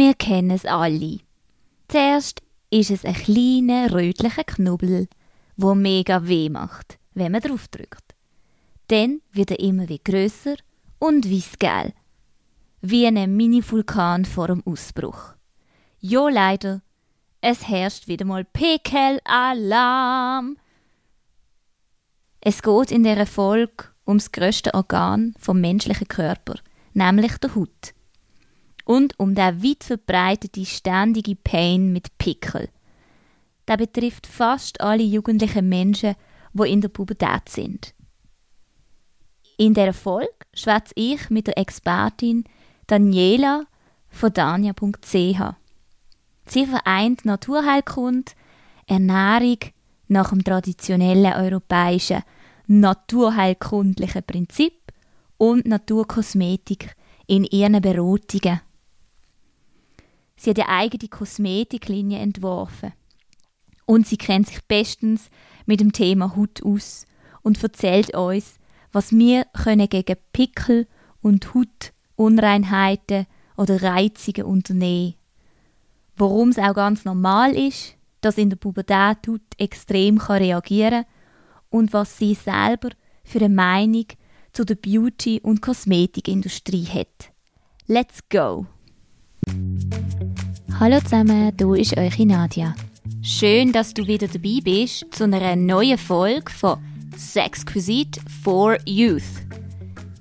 Wir kennen es alle. Zuerst ist es ein kleiner rötlicher Knubbel, wo mega weh macht, wenn man drauf drückt. Dann wird er immer wie grösser und weissgelb. Wie ein Mini-Vulkan vor dem Ausbruch. Jo, leider, es herrscht wieder mal Pickel-Alarm. Es geht in der Folge ums größte Organ vom menschlichen Körper, nämlich der Haut. Und um der weit verbreitete ständige Pain mit Pickel. Der betrifft fast alle jugendlichen Menschen, wo in der Pubertät sind. In der Folge schwätze ich mit der Expertin Daniela von dania.ch. Sie vereint Naturheilkunde, Ernährung nach dem traditionellen europäischen naturheilkundlichen Prinzip und Naturkosmetik in ihren Beratungen. Sie hat eine eigene Kosmetiklinie entworfen. Und sie kennt sich bestens mit dem Thema Haut aus und erzählt uns, was wir können gegen Pickel und Hautunreinheiten oder Reizungen unternehmen. Warum es auch ganz normal ist, dass in der Pubertät Haut extrem kann reagieren und was sie selber für eine Meinung zu der Beauty- und Kosmetikindustrie hat. Let's go! Hallo zusammen, du ist eure Nadia. Schön, dass du wieder dabei bist zu einer neuen Folge von Sexquisite for Youth.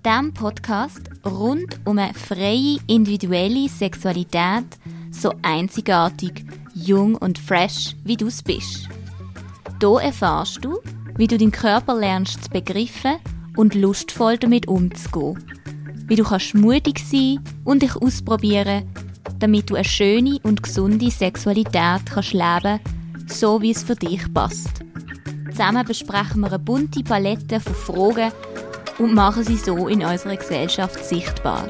Dem Podcast rund um eine freie individuelle Sexualität, so einzigartig, jung und fresh, wie du es bist. Hier erfahrst du, wie du deinen Körper lernst zu begreifen und lustvoll damit umzugehen. Wie du kannst mutig sein und dich ausprobieren, damit du eine schöne und gesunde Sexualität kannst leben, so wie es für dich passt. Zusammen besprechen wir eine bunte Palette von Fragen und machen sie so in unserer Gesellschaft sichtbar.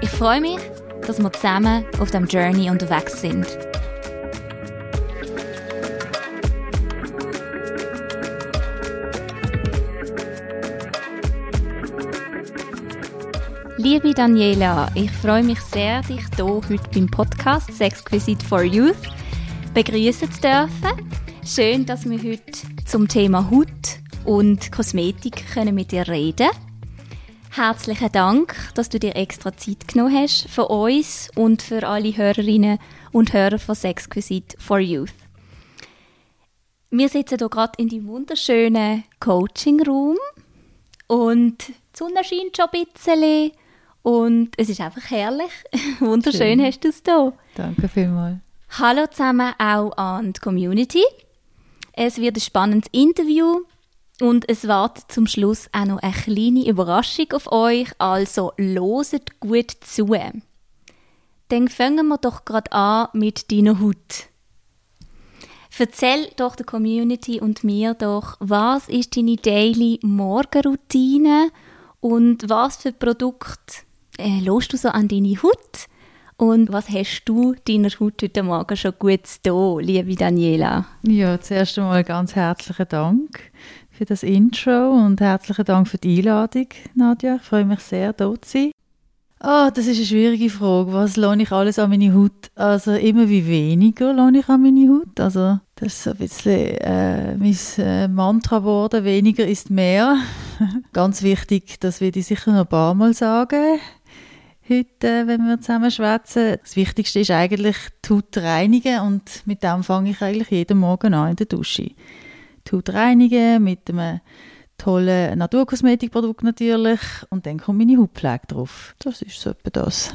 Ich freue mich, dass wir zusammen auf dem Journey unterwegs sind. Liebe Daniela, ich freue mich sehr, dich hier heute beim Podcast Sexquisite for Youth begrüßen zu dürfen. Schön, dass wir heute zum Thema Haut und Kosmetik können mit dir reden Herzlichen Dank, dass du dir extra Zeit genommen hast für uns und für alle Hörerinnen und Hörer von Sexquisite for Youth. Wir sitzen hier gerade in dem wunderschönen Coaching-Room und die Sonne scheint schon ein bisschen und es ist einfach herrlich. Wunderschön Schön. hast du es hier. Danke vielmals. Hallo zusammen auch an die Community. Es wird ein spannendes Interview und es wartet zum Schluss auch noch eine kleine Überraschung auf euch, also loset gut zu. Dann fangen wir doch gerade an mit deiner Haut. Erzähl doch der Community und mir doch, was ist deine Daily Morgenroutine und was für Produkte äh, lässt du so an deine Haut? Und was hast du deiner Haut heute Morgen schon gut da, liebe Daniela? Ja, zuerst einmal ganz herzlichen Dank für das Intro und herzlichen Dank für die Einladung, Nadja. Ich freue mich sehr, hier zu sein. Oh, das ist eine schwierige Frage. Was lohne ich alles an meine Haut? Also immer wie weniger lohne ich an meine Haut. Also das ist so ein bisschen äh, mein äh, Mantra geworden. Weniger ist mehr. Ganz wichtig, das werde ich sicher noch ein paar Mal sagen heute, wenn wir zusammen schwätzen. Das Wichtigste ist eigentlich die Haut reinigen und mit dem fange ich eigentlich jeden Morgen an in der Dusche. Die Haut reinigen mit einem tollen Naturkosmetikprodukt natürlich und dann kommt meine Hautpflege drauf. Das ist so etwa das.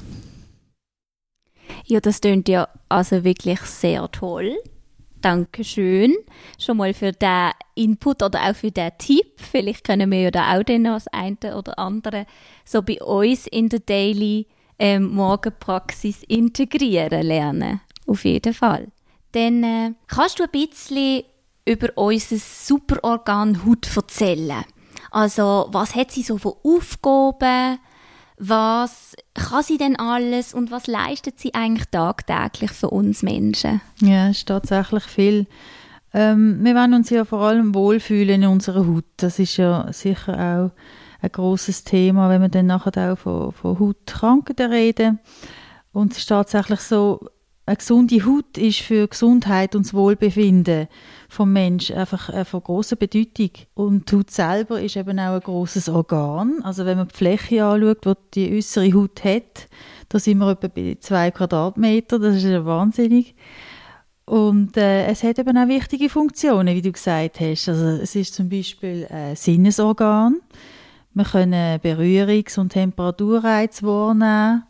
Ja, das klingt ja also wirklich sehr toll. Dankeschön schon mal für den Input oder auch für den Tipp. Vielleicht können wir ja da auch dann noch das eine oder andere so bei uns in der Daily ähm, Morgenpraxis integrieren lernen. Auf jeden Fall. Dann äh, kannst du ein bisschen über unser Superorgan Haut erzählen. Also, was hat sie so für Aufgaben? Was kann sie denn alles und was leistet sie eigentlich tagtäglich für uns Menschen? Ja, es ist tatsächlich viel. Ähm, wir wollen uns ja vor allem wohlfühlen in unserer Haut. Das ist ja sicher auch ein großes Thema, wenn wir dann nachher auch von, von Hautkrankheiten reden. Und es ist tatsächlich so, eine gesunde Haut ist für Gesundheit und das Wohlbefinden vom Menschen einfach äh, von großer Bedeutung. Und die Haut selber ist eben auch ein großes Organ. Also wenn man die Fläche anschaut, wo die äußere Haut hat, da sind wir etwa bei zwei Quadratmeter. Das ist ja wahnsinnig. Und äh, es hat eben auch wichtige Funktionen, wie du gesagt hast. Also es ist zum Beispiel ein Sinnesorgan. Wir können Berührungs- und Temperaturreize wahrnehmen.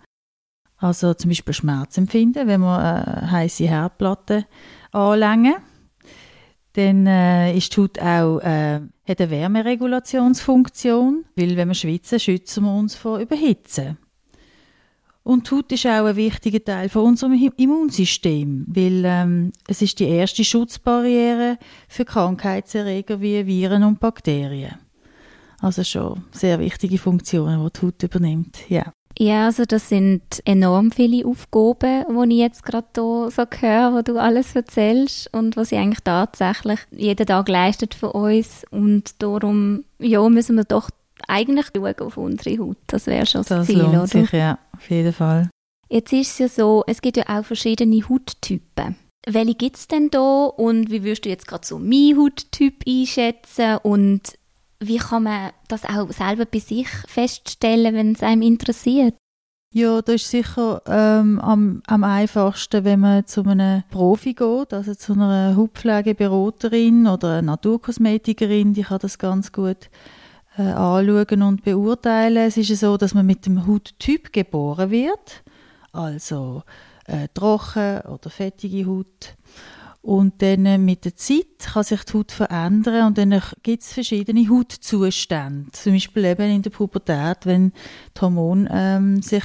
Also zum Beispiel Schmerz empfinden, wenn wir eine heiße Herdplatte anlängen. Dann äh, ist die Haut auch, äh, hat eine Wärmeregulationsfunktion, weil wenn wir schwitzen, schützen wir uns vor Überhitzen. Und die Haut ist auch ein wichtiger Teil von unserem Immunsystem, weil ähm, es ist die erste Schutzbarriere für Krankheitserreger wie Viren und Bakterien. Also schon sehr wichtige Funktionen, die die Haut übernimmt. Ja. Ja, also das sind enorm viele Aufgaben, die ich jetzt gerade hier so höre, wo du alles erzählst und was sie eigentlich tatsächlich jeden Tag leistet für uns und darum ja, müssen wir doch eigentlich schauen auf unsere Haut. Das wäre schon das, das Ziel, lohnt oder? sich, ja, auf jeden Fall. Jetzt ist es ja so, es gibt ja auch verschiedene Hauttypen. Welche gibt es denn da und wie würdest du jetzt gerade so meinen Hauttyp einschätzen und wie kann man das auch selber bei sich feststellen, wenn es einem interessiert? Ja, das ist sicher ähm, am, am einfachsten, wenn man zu einem Profi geht, also zu einer Hautpflegeberaterin oder einer Naturkosmetikerin, die kann das ganz gut äh, anschauen und beurteilen. Es ist so, dass man mit dem Hauttyp geboren wird, also äh, trocken oder fettige Haut. Und dann äh, mit der Zeit kann sich die Haut verändern und dann gibt es verschiedene Hautzustände. Zum Beispiel eben in der Pubertät, wenn die Hormone ähm, sich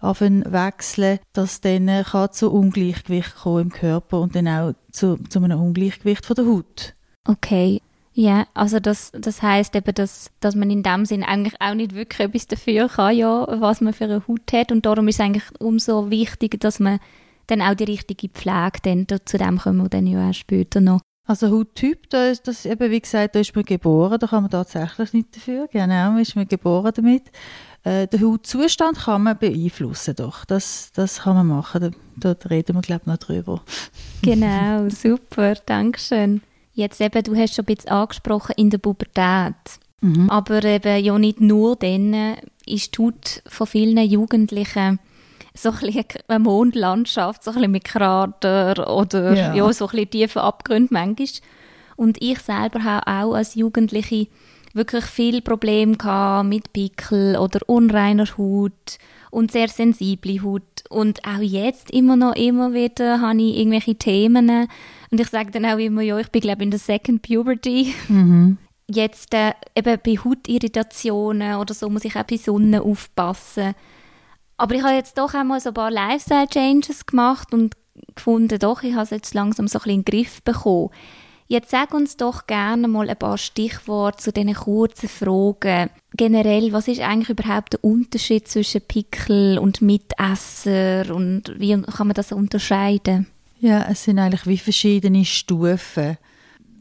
wechseln, dass dann äh, kann zu Ungleichgewicht kommen im Körper und dann auch zu, zu einem Ungleichgewicht von der Haut. Okay. Ja, also das, das heißt eben, dass, dass man in dem Sinn eigentlich auch nicht wirklich etwas dafür kann, ja, was man für eine Haut hat. Und darum ist es eigentlich umso wichtiger, dass man dann auch die richtige Pflege, dann, zu dem kommen wir dann ja auch später noch. Also Hauttyp, da ist das eben, wie gesagt, da ist man geboren, da kann man tatsächlich nicht dafür, genau, ist man geboren damit. Äh, den Hautzustand kann man beeinflussen, doch, das, das kann man machen, da, da reden wir, glaube ich, noch drüber. Genau, super, danke schön. Jetzt eben, du hast schon ein bisschen angesprochen, in der Pubertät. Mhm. Aber eben ja nicht nur dann ist die Haut von vielen Jugendlichen so ein bisschen eine Mondlandschaft, so ein bisschen mit Krater oder ja. ja so ein bisschen tiefe Abgründe manchmal. Und ich selber habe auch als Jugendliche wirklich viele Probleme gehabt mit Pickel oder unreiner Haut und sehr sensible Haut. Und auch jetzt immer noch, immer wieder habe ich irgendwelche Themen. Und ich sage dann auch immer, ja, ich bin glaube in der Second Puberty. Mhm. Jetzt äh, eben bei Hautirritationen oder so muss ich auch bei Sonne aufpassen. Aber ich habe jetzt doch einmal so ein paar Lifestyle-Changes gemacht und gefunden, doch, ich habe es jetzt langsam so ein bisschen in den Griff bekommen. Jetzt sag uns doch gerne mal ein paar Stichworte zu diesen kurzen Fragen. Generell, was ist eigentlich überhaupt der Unterschied zwischen Pickel und Mitesser und wie kann man das unterscheiden? Ja, es sind eigentlich wie verschiedene Stufen.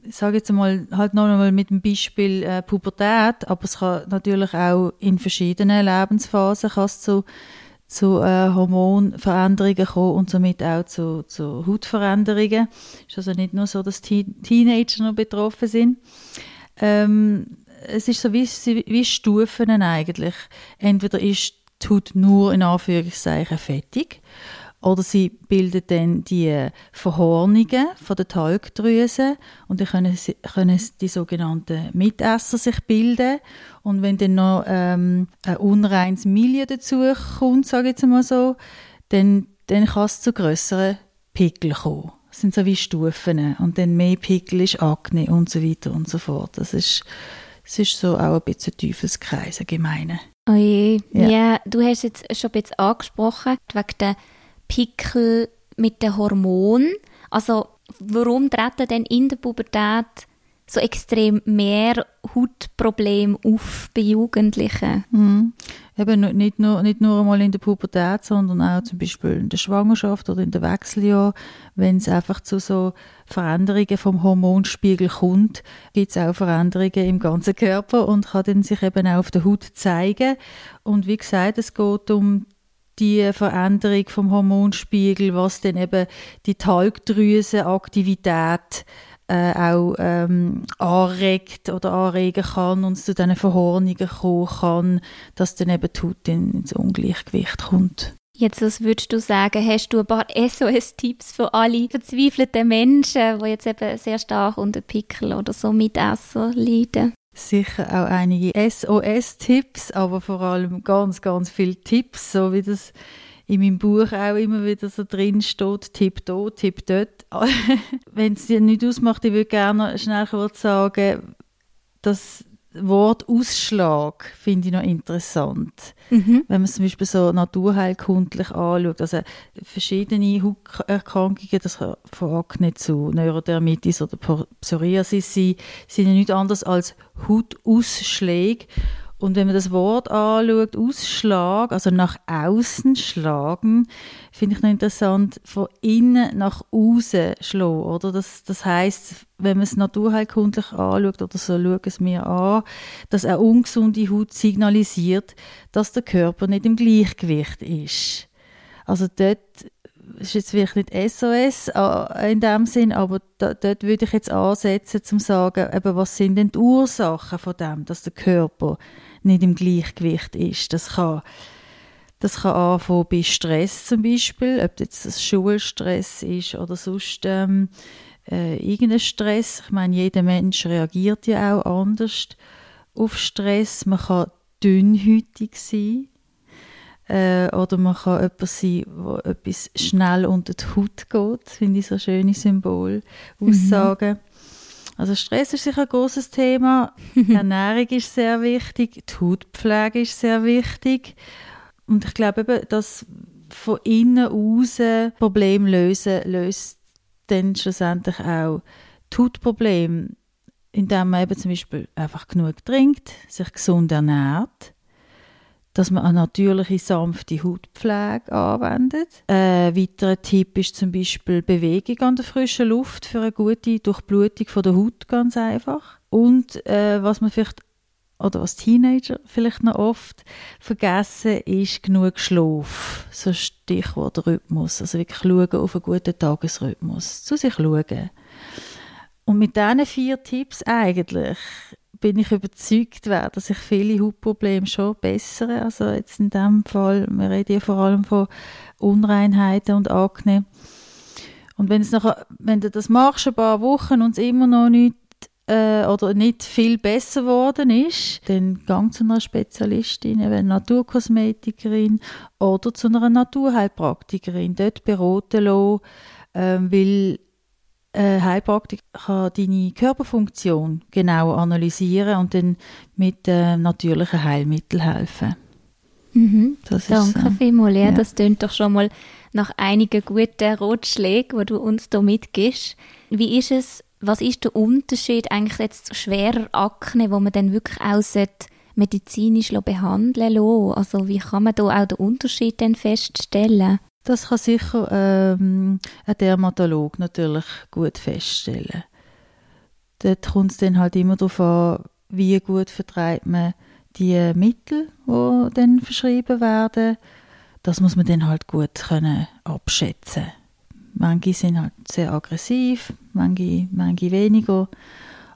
Ich sage jetzt mal halt noch einmal mit dem Beispiel äh, Pubertät, aber es kann natürlich auch in verschiedenen Lebensphasen kann es zu zu äh, Hormonveränderungen kommen und somit auch zu, zu Hautveränderungen. Es ist also nicht nur so, dass Teen Teenager noch betroffen sind. Ähm, es ist so wie, wie Stufen eigentlich. Entweder ist die Haut nur in Anführungszeichen fettig oder sie bildet dann die Verhornungen von der Talgdrüse und dann können, sie, können die sogenannten Mitesser sich bilden. Und wenn dann noch ähm, ein unreines Milieu dazu kommt, sage ich jetzt mal so, dann, dann kann es zu grösseren Pickeln kommen. Das sind so wie Stufen. Und dann mehr Pickel ist Akne und so weiter und so fort. Das ist, das ist so auch ein bisschen Teufelskreis, ein gemeiner. Oh je. Ja. ja. du hast jetzt schon ein bisschen angesprochen, wegen der Pickel mit den Hormonen. Also warum treten denn in der Pubertät so extrem mehr Hautprobleme auf bei Jugendlichen? Mhm. Eben nicht nur, nicht nur einmal in der Pubertät, sondern auch zum Beispiel in der Schwangerschaft oder in der Wechseljahr, wenn es einfach zu so Veränderungen vom Hormonspiegel kommt, gibt es auch Veränderungen im ganzen Körper und kann dann sich eben auch auf der Haut zeigen. Und wie gesagt, es geht um die Veränderung vom Hormonspiegel, was dann eben die Talgdrüsenaktivität äh, auch ähm, anregt oder anregen kann und zu diesen Verhornungen kommen kann, dass dann eben die Haut in, ins Ungleichgewicht kommt. Jetzt, was würdest du sagen? Hast du ein paar SOS-Tipps für alle verzweifelten Menschen, die jetzt eben sehr stark unter Pickel oder so Mitesser leiden? Sicher auch einige SOS-Tipps, aber vor allem ganz, ganz viele Tipps, so wie das in meinem Buch auch immer wieder so drin steht, Tipp da, Tipp dort. Wenn es dir nicht ausmacht, ich würde gerne schnell kurz sagen, das Wort Ausschlag finde ich noch interessant. Mhm. Wenn man es zum Beispiel so naturheilkundlich anschaut, also verschiedene Hauterkrankungen, das kann von Akne zu Neurodermitis oder Psoriasis sein, sind ja nichts anderes als Hautausschläge und wenn man das Wort anschaut, Ausschlag, also nach außen schlagen, finde ich noch interessant, von innen nach außen schlagen, oder? Das, das heißt, wenn man es naturheilkundlich anschaut, oder so schauen es mir an, dass eine ungesunde Haut signalisiert, dass der Körper nicht im Gleichgewicht ist. Also dort ist jetzt vielleicht nicht SOS äh, in dem Sinn, aber da, dort würde ich jetzt ansetzen, zum sagen, eben, was sind denn die Ursachen von dem, dass der Körper nicht im Gleichgewicht ist. Das kann, das kann anfangen bei Stress zum Beispiel, ob jetzt Schulstress ist oder sonst ähm, äh, irgendein Stress. Ich meine, jeder Mensch reagiert ja auch anders auf Stress. Man kann dünnhütig sein äh, oder man kann jemand sein, wo etwas schnell unter die Haut geht. Finde ich so schöne Symbol, Aussagen. Mhm. Also Stress ist sicher ein großes Thema. Ernährung ist sehr wichtig. Die Hautpflege ist sehr wichtig. Und ich glaube eben, dass von innen aus Problem lösen, löst dann schlussendlich auch die Hautprobleme, indem man eben zum Beispiel einfach genug trinkt, sich gesund ernährt, dass man eine natürliche, sanfte Hautpflege anwendet. Ein weiterer Tipp ist zum Beispiel Bewegung an der frischen Luft für eine gute Durchblutung der Haut, ganz einfach. Und äh, was man vielleicht oder was Teenager vielleicht noch oft vergessen, ist genug Schlaf. So Stichwort Rhythmus. Also wirklich schauen auf einen guten Tagesrhythmus. Zu sich schauen. Und mit diesen vier Tipps eigentlich bin ich überzeugt, werden sich viele Hautprobleme schon bessern. Also jetzt in dem Fall, wir reden ja vor allem von Unreinheiten und Akne. Und wenn, es nachher, wenn du das machst, ein paar Wochen und es immer noch nicht äh, oder nicht viel besser geworden ist, dann gang zu einer Spezialistin, eine Naturkosmetikerin oder zu einer Naturheilpraktikerin. Dort beraten lassen, äh, weil äh, Heilpraktik kann deine Körperfunktion genau analysieren und dann mit äh, natürlichen Heilmitteln helfen. Mhm. Danke ist, äh, vielmals. Ja, ja. Das klingt doch schon mal nach einigen guten Ratschlägen, die du uns hier mitgibst. Wie ist es, was ist der Unterschied eigentlich jetzt zu schwerer Akne, wo man dann wirklich auch medizinisch behandeln lassen? Also wie kann man da auch den Unterschied dann feststellen? Das kann sicher ähm, ein Dermatolog natürlich gut feststellen. Dort kommt es dann halt immer darauf an, wie gut vertreibt man die Mittel, die dann verschrieben werden. Das muss man dann halt gut können abschätzen. Manche sind halt sehr aggressiv, manche, manche weniger.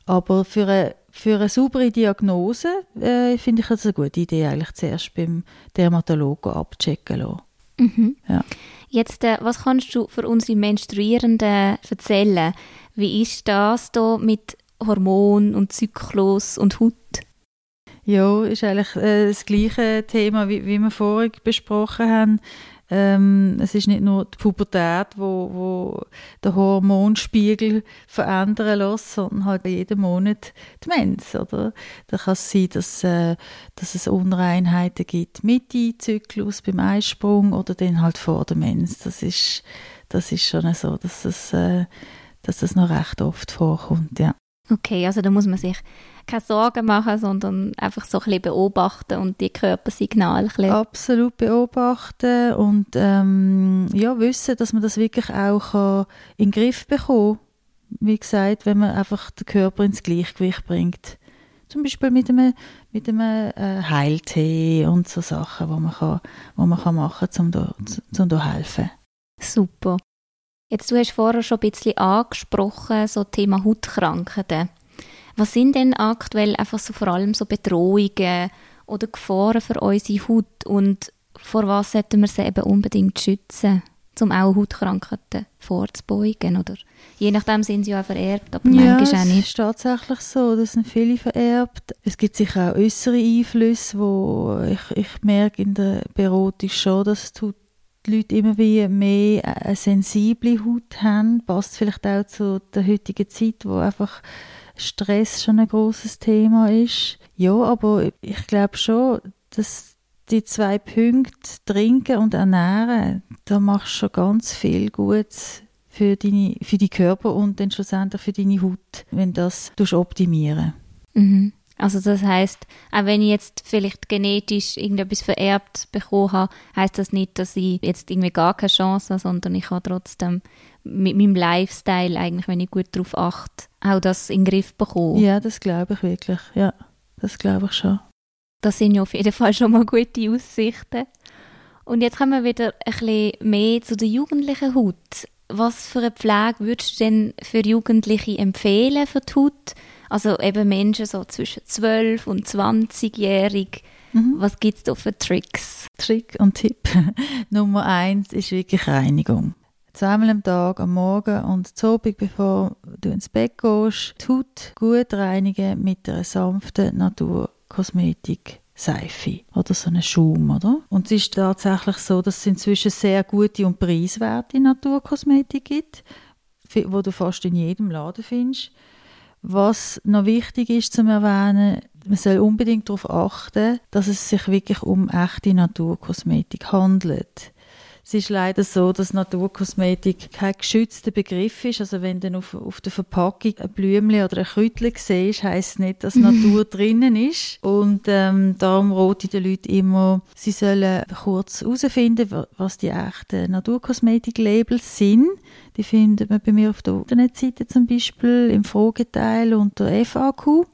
Aber für eine, für eine saubere Diagnose äh, finde ich es eine gute Idee, eigentlich zuerst beim Dermatologen abchecken lassen. Mhm. Ja. Jetzt, äh, was kannst du für unsere Menstruierenden erzählen? Wie ist das da mit Hormon und Zyklus und Haut? Ja, ist eigentlich äh, das gleiche Thema, wie, wie wir vorhin besprochen haben. Ähm, es ist nicht nur die Pubertät, wo, wo der Hormonspiegel verändern lässt, sondern halt jeden Monat die Mens, oder? Da kann es sein, dass, äh, dass es Unreinheiten gibt mit dem Zyklus beim Eisprung oder dann halt vor der Mens. Das ist, das ist schon so, dass es, äh, dass das noch recht oft vorkommt, ja. Okay, also da muss man sich keine Sorgen machen, sondern einfach so ein bisschen beobachten und die Körpersignale ein Absolut beobachten und ähm, ja, wissen, dass man das wirklich auch kann in den Griff bekommen kann. Wie gesagt, wenn man einfach den Körper ins Gleichgewicht bringt, Zum Beispiel mit einem, mit einem äh, Heiltee und so Sachen, die man, kann, wo man kann machen kann, um da, um da helfen. Super. Jetzt, du hast vorher schon ein bisschen angesprochen, so Thema Hautkrankheiten. Was sind denn aktuell einfach so vor allem so Bedrohungen oder Gefahren für unsere Haut und vor was sollten wir sie eben unbedingt schützen, um auch Hautkrankheiten vorzubeugen, oder? Je nachdem sind sie ja auch vererbt, aber ja, manchmal auch nicht. es ist tatsächlich so, dass sind viele vererbt. Es gibt sicher auch äußere Einflüsse, wo ich, ich merke in der Beratung schon, dass die Leute immer wie mehr eine sensible Haut haben. Passt vielleicht auch zu der heutigen Zeit, wo einfach Stress schon ein großes Thema ist. Ja, aber ich glaube schon, dass die zwei Punkte, trinken und ernähren, da machst du schon ganz viel Gutes für, deine, für die Körper und dann schlussendlich für deine Haut, wenn das optimieren mhm. Also das heißt, auch wenn ich jetzt vielleicht genetisch irgendetwas vererbt bekommen habe, heißt das nicht, dass ich jetzt irgendwie gar keine Chance habe, sondern ich habe trotzdem mit meinem Lifestyle eigentlich, wenn ich gut darauf achte, auch das in den Griff bekommen. Ja, das glaube ich wirklich. Ja, das glaube ich schon. Das sind ja auf jeden Fall schon mal gute Aussichten. Und jetzt kommen wir wieder ein bisschen mehr zu der jugendlichen Haut. Was für eine Pflege würdest du denn für Jugendliche empfehlen für die Haut? Also eben Menschen so zwischen 12 und 20-jährig. Mhm. Was gibt es da für Tricks? Trick und Tipp Nummer eins ist wirklich Reinigung. Zweimal am Tag, am Morgen und zu Abend, bevor du ins Bett gehst, die Haut gut reinigen mit einer sanften Naturkosmetik. Seife oder so einen Schaum, oder? Und es ist tatsächlich so, dass es inzwischen sehr gute und preiswerte Naturkosmetik gibt, wo du fast in jedem Laden findest. Was noch wichtig ist zu erwähnen, man soll unbedingt darauf achten, dass es sich wirklich um echte Naturkosmetik handelt. Es ist leider so, dass Naturkosmetik kein geschützter Begriff ist. Also wenn du auf, auf der Verpackung ein Blümchen oder ein Kräutchen siehst, heisst nicht, dass Natur drinnen ist. Und ähm, darum rate ich den Leuten immer, sie sollen kurz herausfinden, was die echten Naturkosmetik-Labels sind. Die findet man bei mir auf der Internetseite zum Beispiel im Frageteil unter FAQ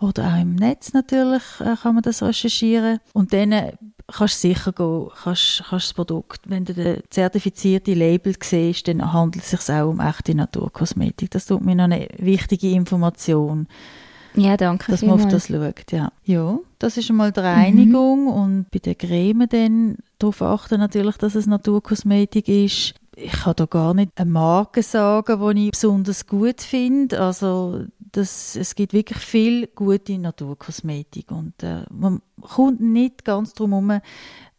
oder auch im Netz natürlich äh, kann man das recherchieren. Und dann kannst du sicher gehen, kannst, kannst das Produkt, wenn du das zertifizierte Label siehst, dann handelt es sich auch um echte Naturkosmetik. Das tut mir noch eine wichtige Information. Ja, danke Dass man auf das schaut, ja. Ja, das ist einmal die Reinigung mhm. und bei der Creme dann darauf achten natürlich, dass es Naturkosmetik ist. Ich kann da gar nicht eine Marke sagen, die ich besonders gut finde. Also das, es gibt wirklich viel gute Naturkosmetik und äh, man kommt nicht ganz drum herum,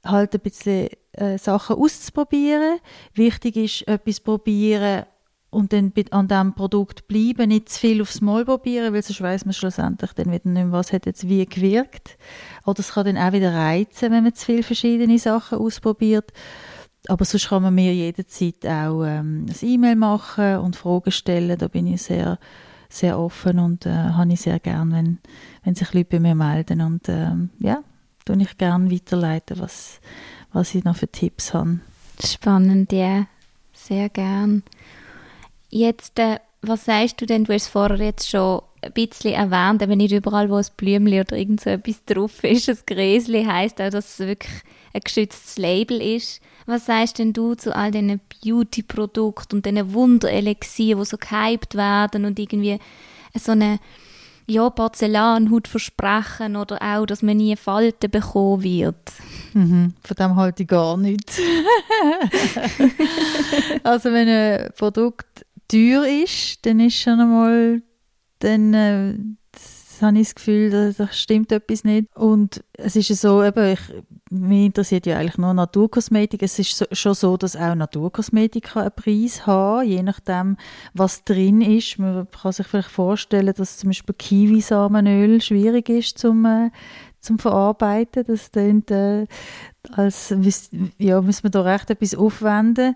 halt ein bisschen äh, Sachen auszuprobieren. Wichtig ist, etwas probieren und dann an diesem Produkt bleiben, nicht zu viel aufs Mal probieren, weil sonst weiss man schlussendlich dann wieder nicht mehr, was hat jetzt wie gewirkt. Oder es kann dann auch wieder reizen, wenn man zu viele verschiedene Sachen ausprobiert. Aber sonst kann man mir jederzeit auch ähm, ein E-Mail machen und Fragen stellen. Da bin ich sehr sehr offen und äh, habe ich sehr gern, wenn, wenn sich Leute bei mir melden und ähm, ja, tue ich gerne weiterleiten, was, was ich noch für Tipps habe. Spannend, ja, sehr gern. Jetzt, äh, was sagst du denn, du hast es vorher jetzt schon ein bisschen erwähnt, aber nicht überall, wo ein Blümchen oder irgend so etwas drauf ist, ein Gräsli heisst auch, dass es wirklich ein geschütztes Label ist. Was sagst denn du zu all diesen Beauty-Produkten und diesen Wunderelixier, die so gehypt werden und irgendwie so eine ja, Porzellanhaut versprechen oder auch, dass man nie Falten bekommen wird? Mhm, von dem halte ich gar nichts. also wenn ein Produkt teuer ist, dann ist schon einmal dann äh, habe ich das Gefühl, da, da stimmt etwas nicht. Und es ist so, eben, ich, mich interessiert ja eigentlich nur Naturkosmetik. Es ist so, schon so, dass auch Naturkosmetik einen Preis haben je nachdem, was drin ist. Man kann sich vielleicht vorstellen, dass zum Beispiel Kiwisamenöl schwierig ist zum, äh, zum Verarbeiten. Das klingt, äh, als ja, müssen wir da recht etwas aufwenden,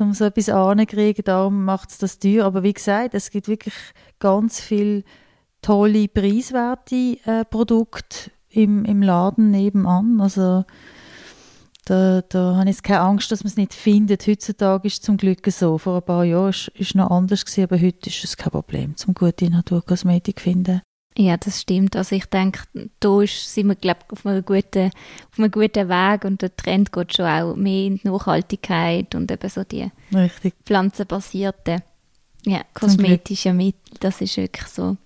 um so etwas anzukriegen. Darum macht es das teuer. Aber wie gesagt, es gibt wirklich ganz viel tolle, preiswerte äh, Produkte im, im Laden nebenan. Also da, da habe ich keine Angst, dass man es nicht findet. Heutzutage ist es zum Glück so. Vor ein paar Jahren ist es noch anders gewesen, aber heute ist es kein Problem, zum gute Naturkosmetik zu finden. Ja, das stimmt. Also ich denke, da sind wir, glaube auf einem guten, auf einem guten Weg und der Trend geht schon auch mehr in die Nachhaltigkeit und eben so die Richtig. pflanzenbasierten ja, kosmetischen Mittel. Das ist wirklich so.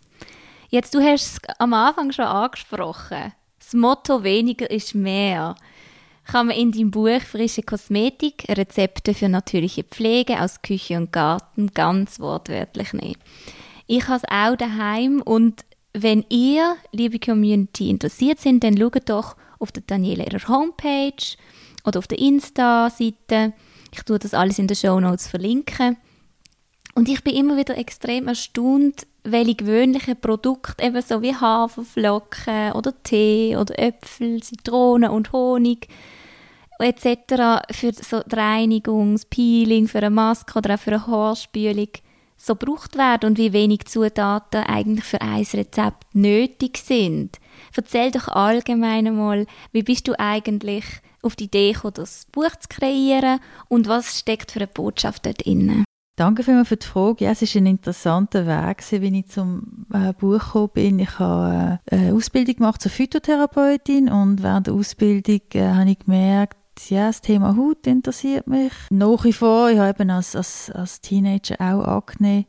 Jetzt, du hast es am Anfang schon angesprochen. Das Motto weniger ist mehr kann man in deinem Buch Frische Kosmetik Rezepte für natürliche Pflege aus Küche und Garten ganz wortwörtlich nehmen. Ich habe es auch daheim und wenn ihr, liebe Community, interessiert sind, dann schaut doch auf der Daniela ihrer Homepage oder auf der Insta-Seite. Ich tue das alles in den Show Notes verlinken. Und ich bin immer wieder extrem erstaunt, welche gewöhnlichen Produkte, eben so wie Haferflocken oder Tee oder Äpfel, Zitronen und Honig etc. für so die Reinigung, das Peeling, für eine Maske oder auch für eine Haarspülung so gebraucht werden und wie wenig Zutaten eigentlich für ein Rezept nötig sind. Erzähl doch allgemein mal, wie bist du eigentlich auf die Idee gekommen, das Buch zu kreieren und was steckt für eine Botschaft dort drin? Danke für die Frage. Ja, es war ein interessanter Weg, wie ich zum äh, Buch gekommen bin. Ich habe äh, eine Ausbildung gemacht zur Phytotherapeutin und während der Ausbildung äh, habe ich gemerkt, ja, das Thema Haut interessiert mich. Nach wie vor, ich habe eben als, als, als Teenager auch Akne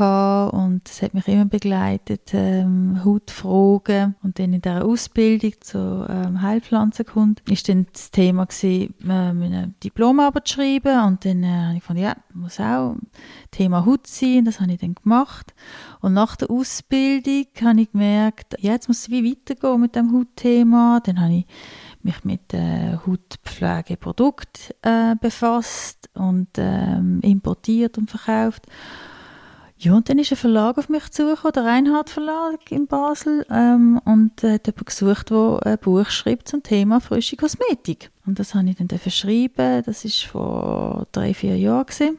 und es hat mich immer begleitet, ähm, Hautfragen. Und dann in der Ausbildung zur ähm, Heilpflanzenkunde ist dann das Thema gewesen, äh, eine Diplomarbeit zu schreiben. Und dann äh, habe ich gefunden, ja, muss auch Thema Haut sein. Das habe ich dann gemacht. Und nach der Ausbildung habe ich gemerkt, ja, jetzt muss es wie weitergehen mit dem Hautthema. Dann habe ich mich mit äh, Hautpflegeprodukten äh, befasst und ähm, importiert und verkauft. Ja, und dann ist ein Verlag auf mich zugekommen, der Reinhard Verlag in Basel, ähm, und äh, hat jemanden gesucht, der ein Buch schreibt zum Thema frische Kosmetik. Und das habe ich dann verschrieben, das ist vor drei, vier Jahren gewesen.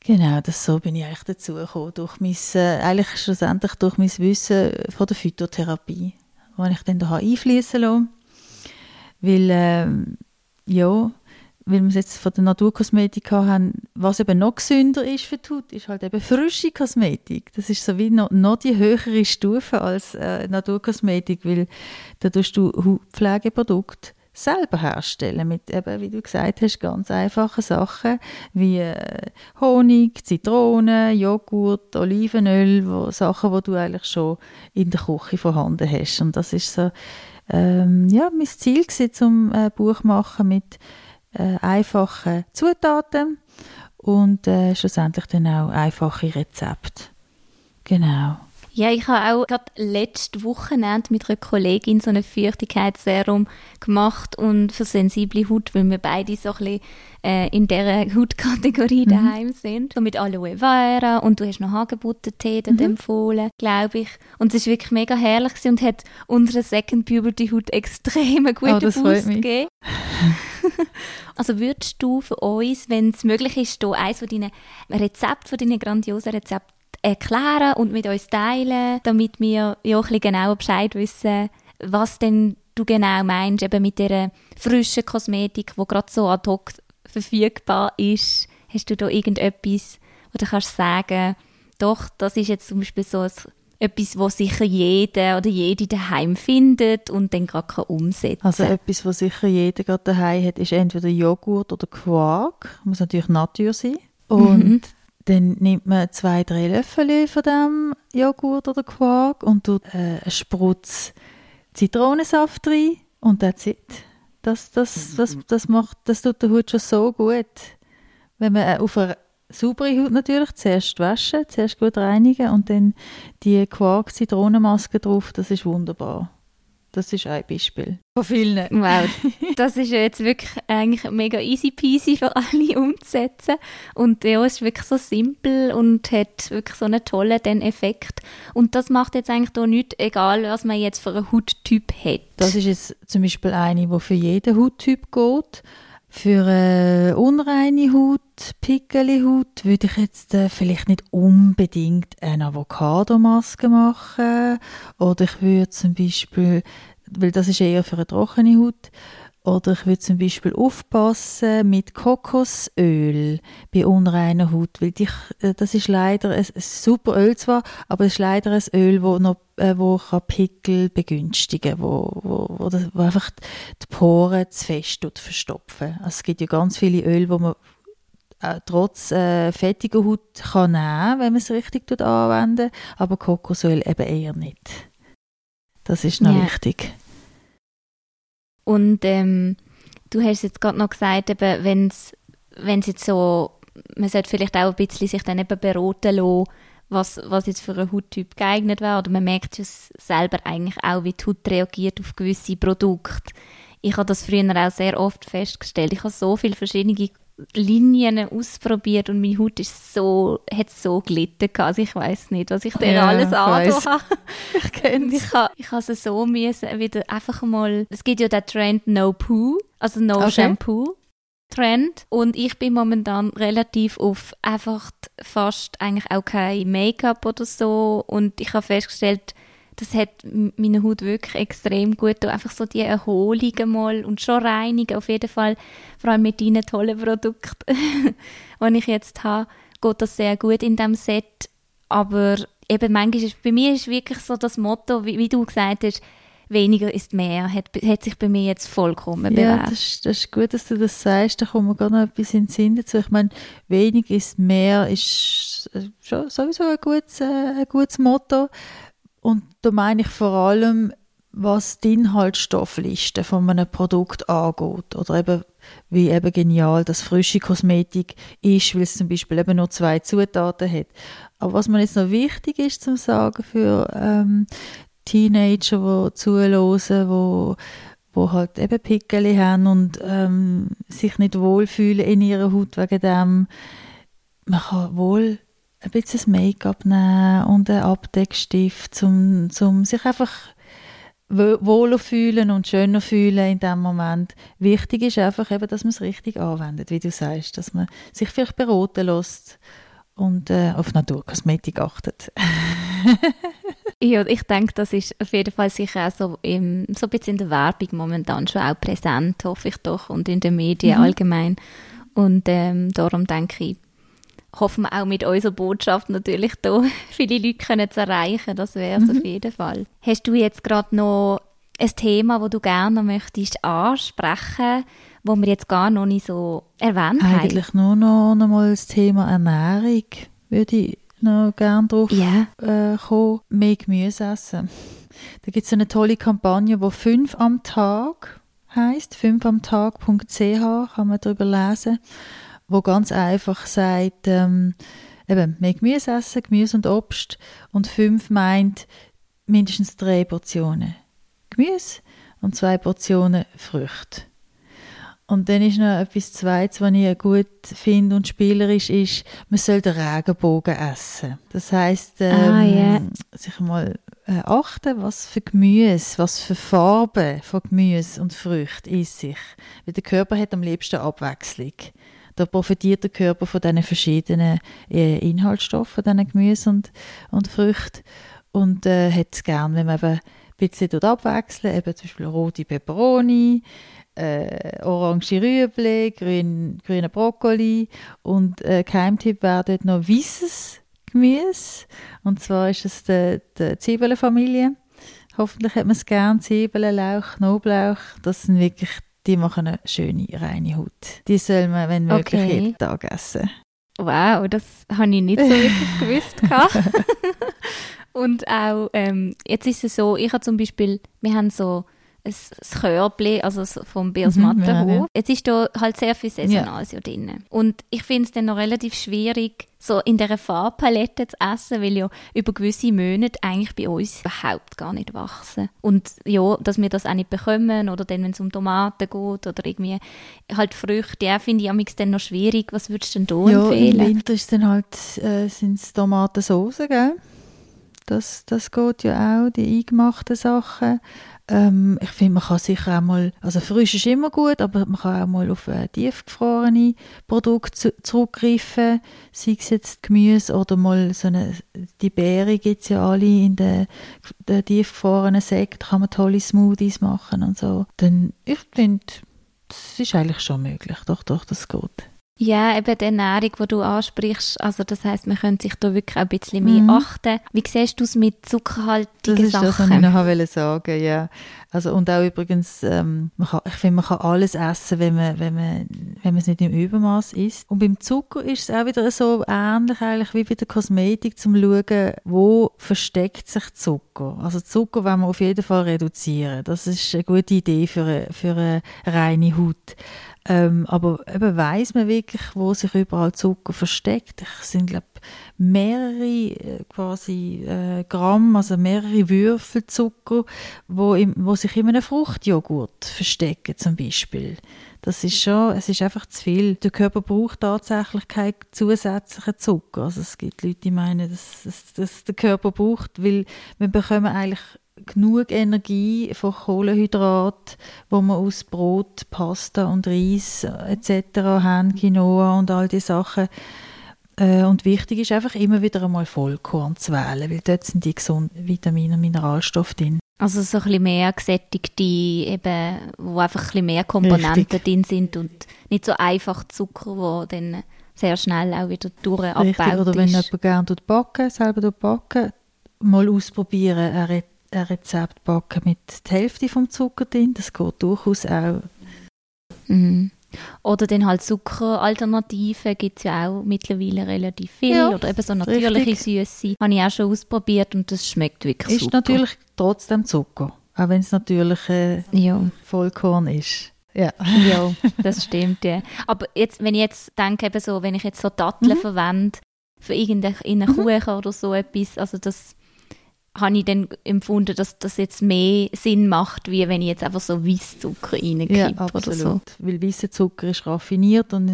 Genau, das so bin ich eigentlich dazu durch mein, äh, eigentlich schlussendlich durch mein Wissen von der Phytotherapie, das ich dann da einfließen lassen weil, ähm, ja, weil wir es jetzt von der Naturkosmetik haben, was eben noch gesünder ist für die Haut, ist halt eben frische Kosmetik. Das ist so wie noch, noch die höhere Stufe als äh, Naturkosmetik, weil da tust du Hautpflegeprodukte selber herstellen mit eben, wie du gesagt hast, ganz einfachen Sachen wie äh, Honig, Zitronen, Joghurt, Olivenöl, wo, Sachen, wo du eigentlich schon in der Küche vorhanden hast. Und das ist so ähm, ja, mein Ziel war, zum äh, Buch machen mit äh, einfachen Zutaten und äh, schlussendlich dann auch einfache Rezepte. Genau. Ja, ich habe auch gerade letzte Wochenende mit einer Kollegin so ein Feuchtigkeitsserum gemacht und für sensible Haut, weil wir beide so ein bisschen äh, in dieser Hautkategorie mhm. daheim sind. So mit Aloe Vera und du hast noch Hagebuttentee mhm. empfohlen, glaube ich. Und es war wirklich mega herrlich und hat unserer Second Puberty Haut extrem einen guten oh, Boost gegeben. also würdest du für uns, wenn es möglich ist, hier eins von deinen Rezepten, von deinen grandiosen Rezepten erklären und mit uns teilen, damit wir ja ein bisschen genauer Bescheid wissen, was denn du genau meinst, eben mit dieser frischen Kosmetik, die gerade so ad hoc verfügbar ist. Hast du da irgendetwas, wo du kannst sagen, doch, das ist jetzt zum Beispiel so ein, etwas, was sicher jeder oder jede daheim findet und dann gerade umsetzen kann. Also etwas, was sicher jeder gerade daheim hat, ist entweder Joghurt oder Quark. Muss natürlich Natur sein. Und mhm. Dann nimmt man zwei, drei Löffel von dem Joghurt oder Quark und tut äh, einen Sprutz Zitronensaft rein und that's it. Das, das, das, das, macht, das tut der Haut schon so gut. Wenn man äh, auf einer saubere Haut natürlich zuerst waschen, zuerst gut reinigen und dann die Quark-Zitronenmaske drauf, das ist wunderbar. Das ist ein Beispiel. Von vielen. Wow. Das ist jetzt wirklich eigentlich mega easy peasy für alle umzusetzen. Und ja, es ist wirklich so simpel und hat wirklich so einen tollen den Effekt. Und das macht jetzt eigentlich auch nichts, egal was man jetzt für einen Hauttyp hat. Das ist jetzt zum Beispiel eine, die für jeden Hauttyp geht. Für eine unreine Haut, Pickelhaut, würde ich jetzt äh, vielleicht nicht unbedingt eine Avocado-Maske machen. Oder ich würde zum Beispiel, weil das ist eher für eine trockene Haut, Oder ich würde zum Beispiel aufpassen mit Kokosöl bei unreiner Haut, weil die, äh, das ist leider ein, ein, super Öl zwar, aber es ist leider ein Öl, wo noch äh, wo Pickel begünstigen, wo, wo, wo, das, wo einfach die Poren zu fest verstopfen. Also es gibt ja ganz viele Öle, wo man äh, trotz äh, fettiger Haut kann nehmen, wenn man es richtig anwenden, aber Kokosöl eben eher nicht. Das ist noch ja. wichtig. Und ähm, du hast jetzt gerade noch gesagt, wenn es jetzt so, man sollte vielleicht auch ein bisschen sich dann eben beraten lassen, was, was jetzt für einen Hauttyp geeignet wäre. Oder man merkt ja selber eigentlich auch, wie die Haut reagiert auf gewisse Produkte. Ich habe das früher auch sehr oft festgestellt. Ich habe so viele verschiedene Linien ausprobiert und meine Haut ist so, hat so gelitten. Also ich weiß nicht, was ich dir ja, alles angetan. Ich kenne Ich habe ich ha es so müssen, wieder einfach mal, es gibt ja den Trend No Poo, also No okay. Shampoo. Trend und ich bin momentan relativ auf einfach fast eigentlich auch kein Make-up oder so und ich habe festgestellt, das hat meine Haut wirklich extrem gut und einfach so die Erholung mal und schon reinigen auf jeden Fall, vor allem mit deinen tollen Produkten, die ich jetzt habe, geht das sehr gut in diesem Set, aber eben manchmal ist, bei mir ist wirklich so das Motto, wie, wie du gesagt hast, weniger ist mehr, hat, hat sich bei mir jetzt vollkommen bewährt. Ja, das, das, ist gut, dass du das sagst, da kommt mir gar noch etwas in den Sinn dazu. Ich meine, weniger ist mehr ist äh, schon sowieso ein gutes, äh, ein gutes Motto. Und da meine ich vor allem, was die Inhaltsstoffliste von einem Produkt angeht. Oder eben, wie eben genial das frische Kosmetik ist, weil es zum Beispiel eben nur zwei Zutaten hat. Aber was mir jetzt noch wichtig ist zu sagen für ähm, Teenager, die zuhören, wo wo halt eben Pickel haben und ähm, sich nicht wohlfühlen in ihrer Haut wegen dem. Man kann wohl ein bisschen Make-up nehmen und einen Abdeckstift, um, um sich einfach wohler fühlen und schöner fühlen in dem Moment. Wichtig ist einfach eben, dass man es richtig anwendet, wie du sagst, dass man sich vielleicht beraten lässt und äh, auf Naturkosmetik achtet. ja, ich denke, das ist auf jeden Fall sicher auch so, im, so ein bisschen in der Werbung momentan schon auch präsent, hoffe ich doch, und in den Medien mhm. allgemein. Und ähm, darum denke ich, hoffen wir auch mit unserer Botschaft natürlich da viele Leute können zu erreichen. Das wäre es mhm. auf jeden Fall. Hast du jetzt gerade noch ein Thema, das du gerne möchtest ansprechen, wo wir jetzt gar noch nicht so erwähnt haben? Eigentlich nur noch, noch mal das Thema Ernährung würde ich noch gerne drauf yeah. äh, kommen. Mehr Gemüse essen. Da gibt es eine tolle Kampagne, wo fünf am Tag heißt, fünfamtag.ch kann man darüber lesen wo ganz einfach sagt, ähm, eben, mehr Gemüse essen, Gemüse und Obst und fünf meint mindestens drei Portionen Gemüse und zwei Portionen Früchte. Und dann ist noch etwas Zweites, was ich gut finde und spielerisch ist, man soll den Regenbogen essen. Das heisst, ähm, ah, yeah. sich mal äh, achten, was für Gemüse, was für Farben von Gemüse und Früchten in sich. Weil der Körper hat am liebsten Abwechslung. Da profitiert der Körper von diesen verschiedenen äh, Inhaltsstoffen, diesen Gemüse und, und Früchten und äh, hat es gern, wenn man eben ein bisschen dort abwechseln, eben zum Beispiel rote Peperoni, äh, orange Rüebli, grün, grüne Brokkoli und äh, Keimtipp wäre dort noch weißes Gemüse und zwar ist es die, die Zwiebelfamilie. Hoffentlich hat man es gern, Zwiebeln, Lauch, Knoblauch. Das sind wirklich die machen eine schöne, reine Haut. Die soll man, wenn möglich, okay. jeden Tag essen. Wow, das habe ich nicht so wirklich gewusst. Und auch, ähm, jetzt ist es so, ich habe zum Beispiel, wir haben so ein Körbchen, also vom Bios mhm, ja, ja. Jetzt ist da halt sehr viel Saisonales ja. drin. Und ich finde es dann noch relativ schwierig, so in dieser Farbpalette zu essen, weil ja über gewisse Monate eigentlich bei uns überhaupt gar nicht wachsen. Und ja, dass wir das auch nicht bekommen oder dann, wenn es um Tomaten geht oder irgendwie halt Früchte, ja, finde ich dann noch schwierig. Was würdest du denn da ja, empfehlen? im Winter ist dann halt, äh, sind es gell? Das, das geht ja auch, die eingemachten Sachen. Ähm, ich finde, man kann sicher auch mal, also frisch ist immer gut, aber man kann auch mal auf äh, tiefgefrorene Produkte zu, zurückgreifen, sei es jetzt Gemüse oder mal so eine, die Beeren gibt es ja alle in den, den tiefgefrorenen da kann man tolle Smoothies machen und so. Dann, ich finde, das ist eigentlich schon möglich. Doch, doch, das geht. Ja, eben die Ernährung, die du ansprichst, also das heißt, man könnte sich da wirklich ein bisschen mehr mhm. achten. Wie siehst du es mit zuckerhaltigen das ist Sachen? Das, was ich noch sagen wollte, ja. Also und auch übrigens, ähm, kann, ich finde, man kann alles essen, wenn man, wenn man, wenn man es nicht im Übermaß isst. Und beim Zucker ist es auch wieder so ähnlich eigentlich wie bei der Kosmetik, zum schauen, wo versteckt sich Zucker. Also Zucker wollen wir auf jeden Fall reduzieren. Das ist eine gute Idee für eine, für eine reine Haut. Ähm, aber eben weiss man wirklich, wo sich überall Zucker versteckt. Es sind, glaube mehrere äh, quasi äh, Gramm, also mehrere Würfel Zucker, wo, im, wo sich in einem Fruchtjoghurt verstecken zum Beispiel. Das ist schon, es ist einfach zu viel. Der Körper braucht tatsächlich keinen zusätzlichen Zucker. Also es gibt Leute, die meinen, dass, dass, dass der Körper braucht, weil wir bekommen eigentlich genug Energie von Kohlenhydrat, wo man aus Brot, Pasta und Reis etc. haben, Quinoa und all die Sachen. Äh, und wichtig ist einfach immer wieder einmal Vollkorn zu wählen, weil dort sind die gesunden Vitamine und Mineralstoffe drin. Also so ein bisschen mehr gesättigte, eben, wo einfach ein bisschen mehr Komponenten Richtig. drin sind und nicht so einfach Zucker, wo dann sehr schnell auch wieder durchabbaut Richtig, oder wenn jemand gerne backen, selber backen, mal ausprobieren, eine ein Rezept backen mit der Hälfte vom Zucker drin. Das geht durchaus auch. Mhm. Oder dann halt Zuckeralternativen gibt es ja auch mittlerweile relativ viel. Ja, Oder eben so natürliche Süße. Habe ich auch schon ausprobiert und das schmeckt wirklich ist super. Ist natürlich trotzdem Zucker. Auch wenn es natürlich äh, ja. Vollkorn ist. Ja. ja, das stimmt, ja. Aber jetzt, wenn ich jetzt denke, eben so, wenn ich jetzt so Datteln mhm. verwende für irgendeinen mhm. Kuchen oder so etwas, also das habe ich dann empfunden, dass das jetzt mehr Sinn macht, wie wenn ich jetzt einfach so Weisszucker reinkippe ja, oder so. Weil weißer Zucker ist raffiniert und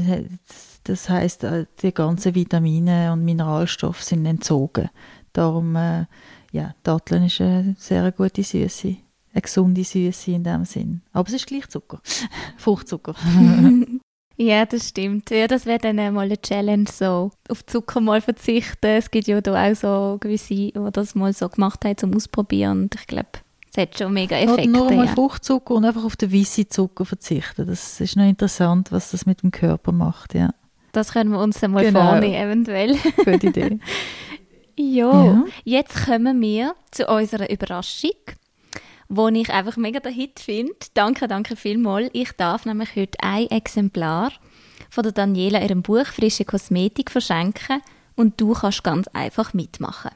das heißt, äh, die ganzen Vitamine und Mineralstoffe sind entzogen. Darum, äh, ja, Datteln ist eine sehr gute Süße, eine gesunde Süße in dem Sinn. Aber es ist gleich Zucker, Fruchtzucker. Ja, das stimmt. Ja, das wäre dann mal eine Challenge, so auf Zucker mal verzichten. Es gibt ja da auch so gewisse, die das mal so gemacht haben, zum Ausprobieren. Und ich glaube, es hat schon mega Effekte. Oder nur einmal ja. Fruchtzucker und einfach auf den weißen Zucker verzichten. Das ist noch interessant, was das mit dem Körper macht, ja. Das können wir uns dann mal genau. vornehmen, eventuell. Gute Idee. jo, ja, jetzt kommen wir zu unserer Überraschung wo ich einfach mega der Hit finde. Danke, danke vielmals. Ich darf nämlich heute ein Exemplar von der Daniela ihrem Buch Frische Kosmetik verschenken und du kannst ganz einfach mitmachen.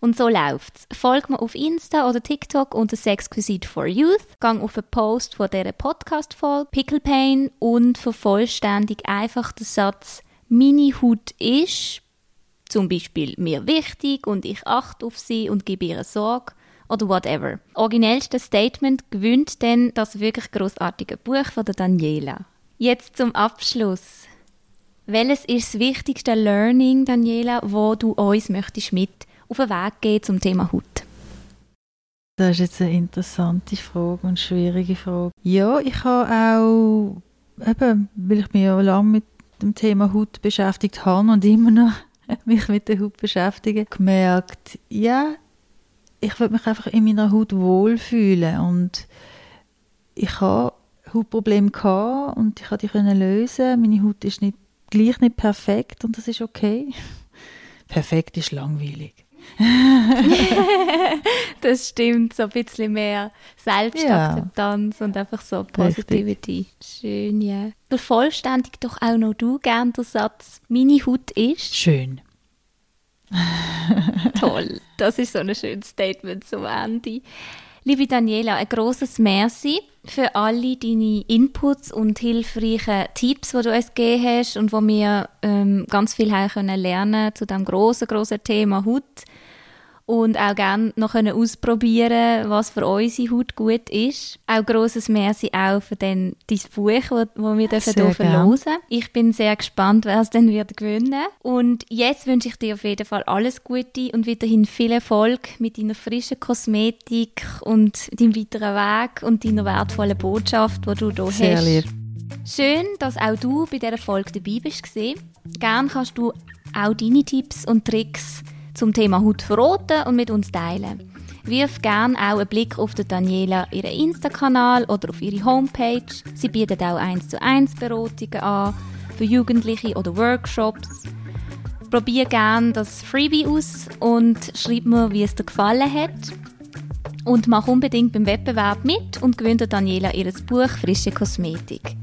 Und so läuft's. Folg mir auf Insta oder TikTok unter Sexquisite for Youth, gang auf einen Post von dieser Podcast-Folge, Pickle Pain und vervollständig einfach den Satz «Meine Haut ist» zum Beispiel mir wichtig und ich achte auf sie und gebe ihr Sorge oder whatever. Originellstes Statement gewinnt dann das wirklich großartige Buch von der Daniela. Jetzt zum Abschluss. Welches ist das wichtigste Learning, Daniela, wo du uns möchtest mit auf den Weg gehen zum Thema Haut? Das ist jetzt eine interessante Frage und schwierige Frage. Ja, ich habe auch, eben, weil ich mich ja lange mit dem Thema Haut beschäftigt habe und immer noch mich mit der Haut beschäftige, gemerkt, ja, ich will mich einfach in meiner Haut wohlfühlen und ich habe Hautprobleme gehabt und ich konnte die lösen. Meine Haut ist nicht, gleich nicht perfekt und das ist okay. Perfekt ist langweilig. das stimmt, so ein bisschen mehr Selbstakzeptanz ja. und einfach so Positivity. Richtig. Schön, ja. Vervollständig doch auch noch du gern den Satz, meine Haut ist... Schön. Toll, das ist so ein schönes Statement zum Ende. Liebe Daniela, ein großes Merci für alle deine Inputs und hilfreichen Tipps, die du uns gegeben hast und wo wir ähm, ganz viel lernen zu dem großen, großen Thema Haut und auch gerne noch können ausprobieren was für unsere Haut gut ist. Auch grosses Merci auch für den, dein Buch, das wir dürfen hier verlosen Ich bin sehr gespannt, wer es dann wird gewinnen Und jetzt wünsche ich dir auf jeden Fall alles Gute und weiterhin viel Erfolg mit deiner frischen Kosmetik und deinem weiteren Weg und deiner wertvollen Botschaft, die du hier sehr hast. Lieb. Schön, dass auch du bei dieser Folge dabei bist. Gerne kannst du auch deine Tipps und Tricks zum Thema Haut verraten und mit uns teilen. Wirf gerne auch einen Blick auf Daniela, ihren Insta-Kanal oder auf ihre Homepage. Sie bietet auch 1 zu 1 Beratungen an für Jugendliche oder Workshops. Probier gerne das Freebie aus und schreib mir, wie es dir gefallen hat. Und mach unbedingt beim Wettbewerb mit und gewinne Daniela ihr Buch Frische Kosmetik.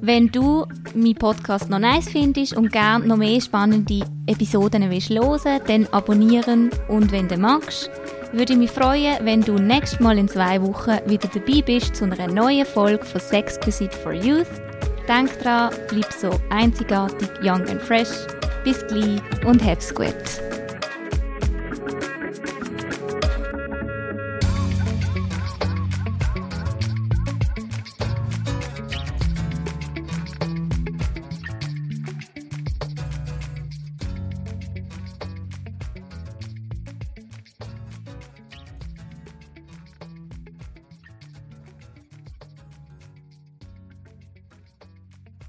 Wenn du meinen Podcast noch nice findest und gerne noch mehr spannende Episoden willst hören, dann abonnieren und wenn du magst, würde ich mich freuen, wenn du nächstes Mal in zwei Wochen wieder dabei bist zu einer neuen Folge von Sexquisite for Youth. Denk dran, bleib so einzigartig, young and fresh. Bis gleich und hab's gut.